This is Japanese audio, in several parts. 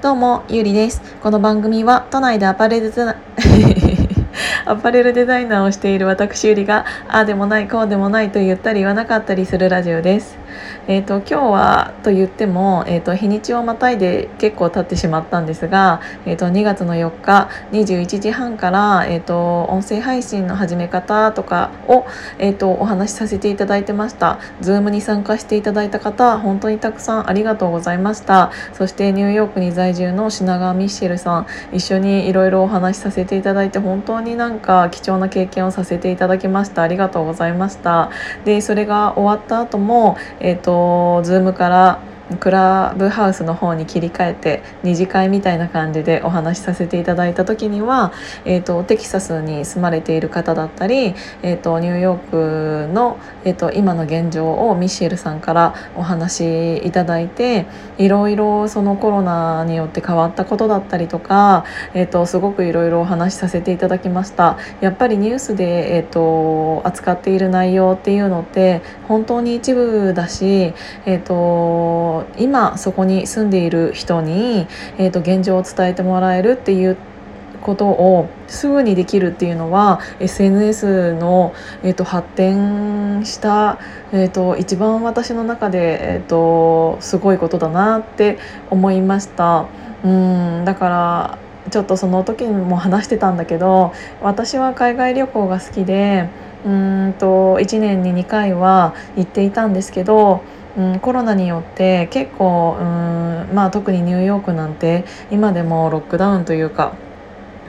どうも、ゆりです。この番組は都内でアパレルデザ アパレルデザイナーをしている私ゆりが、ああでもない、こうでもないと言ったり言わなかったりするラジオです。えーと、今日はと言っても、えーと、日にちをまたいで結構経ってしまったんですが、えーと、2月の4日21時半から、えー、と音声配信の始め方とかを、えー、とお話しさせていただいてました。Zoom に参加していただいた方本当にたくさんありがとうございました。そしてニューヨークに在住の品川ミッシェルさん一緒にいろいろお話しさせていただいて本当になんか貴重な経験をさせていただきました。ありがとうございました。でそれが終わった後も、えー、えっ、と、ズームからクラブハウスの方に切り替えて二次会みたいな感じでお話しさせていただいた時には、えーと、テキサスに住まれている方だったり、えーと、ニューヨークの、えーと、今の現状をミシェルさんからお話しいただいていろいろそのコロナによって変わったことだったりとか、えー、とすごくいろいろお話しさせていただきました。やっぱりニュースで、えー、と扱っている内容っていうのって本当に一部だし、えー、と今そこに住んでいる人に、えーと、現状を伝えてもらえるっていうことをすぐにできるっていうのは SNS の、えーと、発展した、えーと、一番私の中で、えー、とすごいことだなって思いました。うんだからちょっとその時にも話してたんだけど私は海外旅行が好きでうんと1年に2回は行っていたんですけどうん、コロナによって結構、うんまあ、特にニューヨークなんて今でもロックダウンというか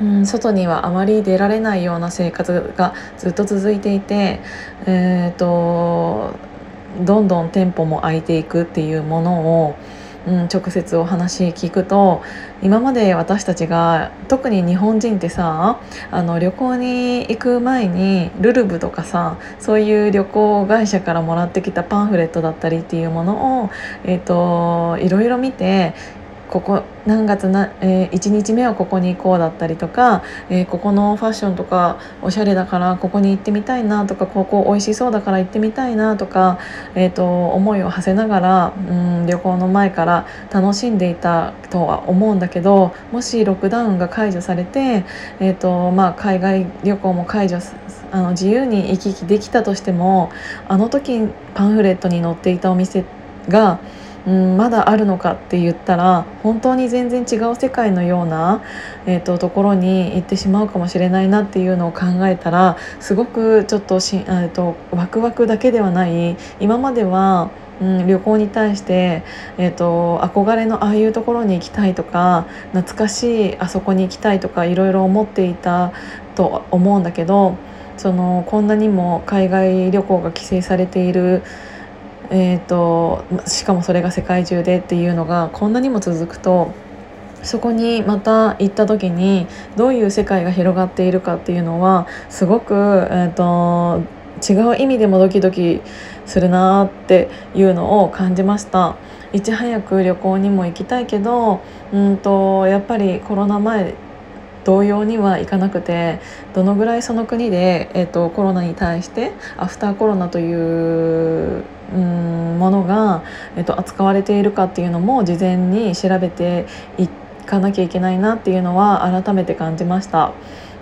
うん、外にはあまり出られないような生活がずっと続いていて、えーとどんどん店舗も空いていくっていうものをうん、直接お話聞くと今まで私たちが特に日本人ってさあの旅行に行く前にルルブとかさそういう旅行会社からもらってきたパンフレットだったりっていうものを、えーといろいろ見てここ何月な、えー、1日目はここに行こうだったりとか、えー、ここのファッションとかおしゃれだからここに行ってみたいなとかここ美味しそうだから行ってみたいなとか、えーと、思いを馳せながら、うん、旅行の前から楽しんでいたとは思うんだけどもしロックダウンが解除されて、えーとまあ、海外旅行も解除あの自由に行き来できたとしてもあの時パンフレットに載っていたお店がうんまだあるのかって言ったら本当に全然違う世界のような、えーと、ところに行ってしまうかもしれないなっていうのを考えたらすごくちょっとし、えーと、ワクワクだけではない今まではうん、旅行に対して、えーと、憧れのああいうところに行きたいとか懐かしいあそこに行きたいとかいろいろ思っていたと思うんだけどそのこんなにも海外旅行が規制されているえーと、しかもそれが世界中でっていうのがこんなにも続くとそこにまた行った時にどういう世界が広がっているかっていうのはすごく、えーと、違う意味でもドキドキするなっていうのを感じました。いち早く旅行にも行きたいけどうんとやっぱりコロナ前同様にはいかなくてどのぐらいその国で、えーと、コロナに対してアフターコロナといううんものが、えーと、扱われているかっていうのも事前に調べていかなきゃいけないなっていうのは改めて感じました。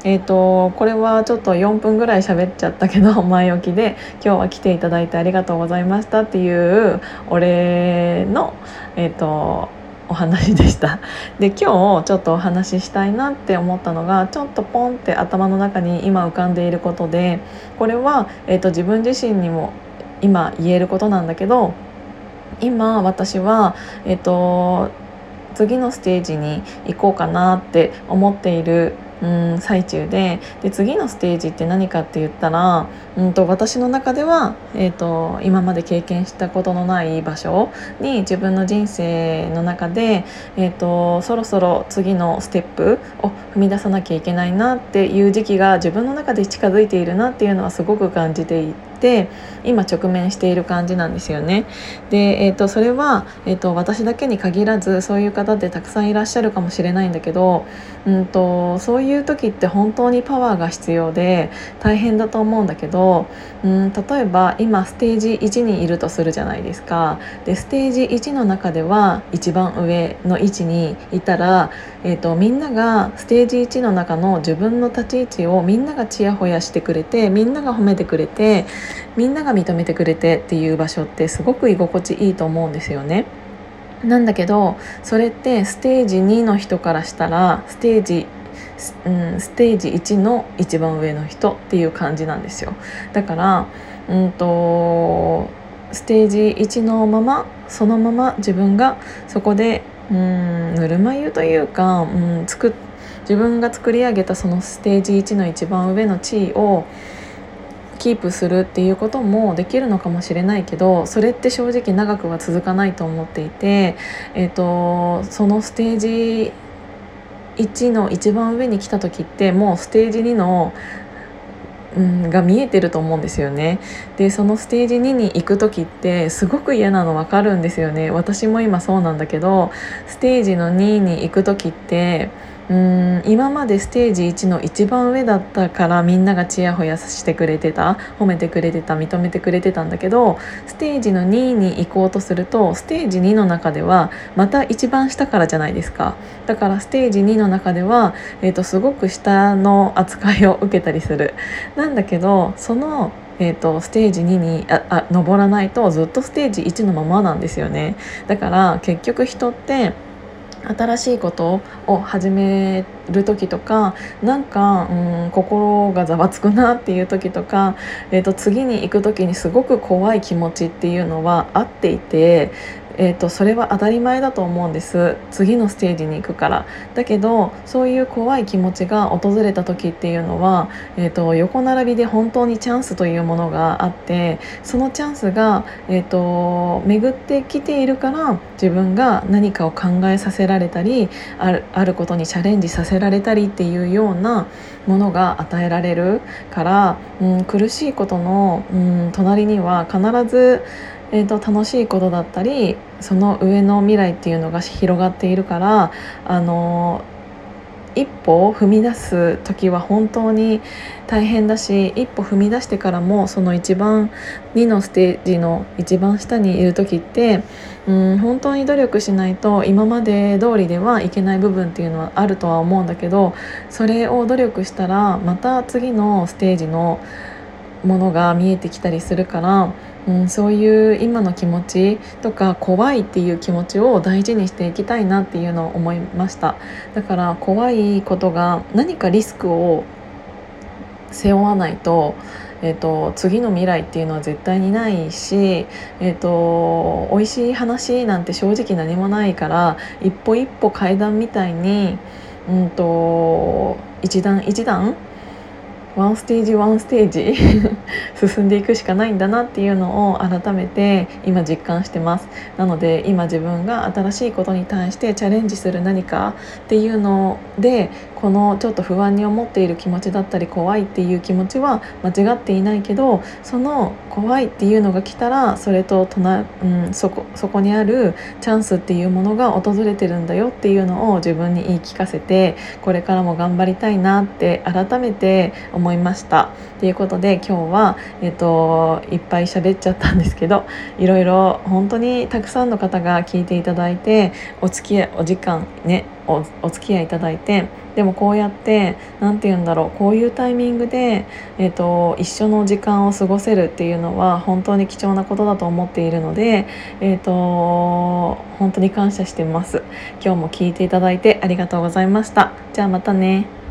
えーと、これはちょっと4分ぐらい喋っちゃったけど 前置きで今日は来ていただいてありがとうございましたっていうお礼の、えーとお話でしたで今日ちょっとお話ししたいなって思ったのがちょっとポンって頭の中に今浮かんでいることでこれは、えーと、自分自身にも今言えることなんだけど今私はえっ、ー、と次のステージに行こうかなって思っているうん最中でで次のステージって何かって言ったら、うんと、私の中では、えーと、今まで経験したことのない場所に自分の人生の中で、えーと、そろそろ次のステップを踏み出さなきゃいけないなっていう時期が自分の中で近づいているなっていうのはすごく感じていって今直面している感じなんですよね。で、えーと、それは、えーと、私だけに限らずそういう方ってたくさんいらっしゃるかもしれないんだけど、うんと、そういう時って本当にパワーが必要で大変だと思うんだけど、うん、例えば今ステージ1にいるとするじゃないですか。でステージ1の中では一番上の位置にいたら、えーとみんながステージ1の中の自分の立ち位置をみんながちやほやしてくれてみんなが褒めてくれてみんなが認めてくれてっていう場所ってすごく居心地いいと思うんですよね。なんだけどそれってステージ2の人からしたらステージうん、ステージ1の一番上の人っていう感じなんですよだから、うんと、ステージ1のままそのまま自分がそこでうんぬるま湯というか、うん、自分が作り上げたそのステージ1の一番上の地位をキープするっていうこともできるのかもしれないけどそれって正直長くは続かないと思っていて、えーと、そのステージ1の一番上に来た時ってもうステージ2のうん、が見えてると思うんですよね。でそのステージ2に行く時ってすごく嫌なの分かるんですよね。私も今そうなんだけどステージの2に行く時ってうん今までステージ1の一番上だったからみんながちやほやしてくれてた褒めてくれてた認めてくれてたんだけどステージの2に行こうとするとステージ2の中ではまた一番下からじゃないですか。だからステージ2の中では、えーと、すごく下の扱いを受けたりする。なんだけどそのえーと、ステージ2にああ登らないとずっとステージ1のままなんですよね。だから結局人って新しいことを始める時とかなんか、うん、心がざわつくなっていう時とか、えー、と次に行く時にすごく怖い気持ちっていうのはあっていてえーと、それは当たり前だと思うんです。次のステージに行くから。だけどそういう怖い気持ちが訪れた時っていうのは、えーと、横並びで本当にチャンスというものがあってそのチャンスが、えーと、巡ってきているから自分が何かを考えさせられたりあるあることにチャレンジさせられたりっていうようなものが与えられるから、うん、苦しいことの、うん、隣には必ずえーと、楽しいことだったりその上の未来っていうのが広がっているからあの一歩を踏み出す時は本当に大変だし一歩踏み出してからもその一番2のステージの一番下にいる時ってうん本当に努力しないと今まで通りではいけない部分っていうのはあるとは思うんだけどそれを努力したらまた次のステージのものが見えてきたりするからうん、そういう今の気持ちとか怖いっていう気持ちを大事にしていきたいなっていうのを思いました。だから怖いことが何かリスクを背負わないと,、えーと、次の未来っていうのは絶対にないし、えーと、美味しい話なんて正直何もないから一歩一歩階段みたいに、うんと一段一段ワンステージワンステージ 進んでいくしかないんだなっていうのを改めて今実感してます。なので今自分が新しいことに対してチャレンジする何かっていうのでこのちょっと不安に思っている気持ちだったり怖いっていう気持ちは間違っていないけどその怖いっていうのが来たらそれと隣、うん、そこそこにあるチャンスっていうものが訪れてるんだよっていうのを自分に言い聞かせてこれからも頑張りたいなって改めて思思いました。ということで今日は、えっと、いっぱい喋っちゃったんですけどいろいろ本当にたくさんの方が聞いていただいてお付き合いお時間ねおお付き合いいただいてでもこうやって何て言うんだろうこういうタイミングで、えーと、一緒の時間を過ごせるっていうのは本当に貴重なことだと思っているので、えーと本当に感謝してます。今日も聞いていただいてありがとうございました。じゃあまたね。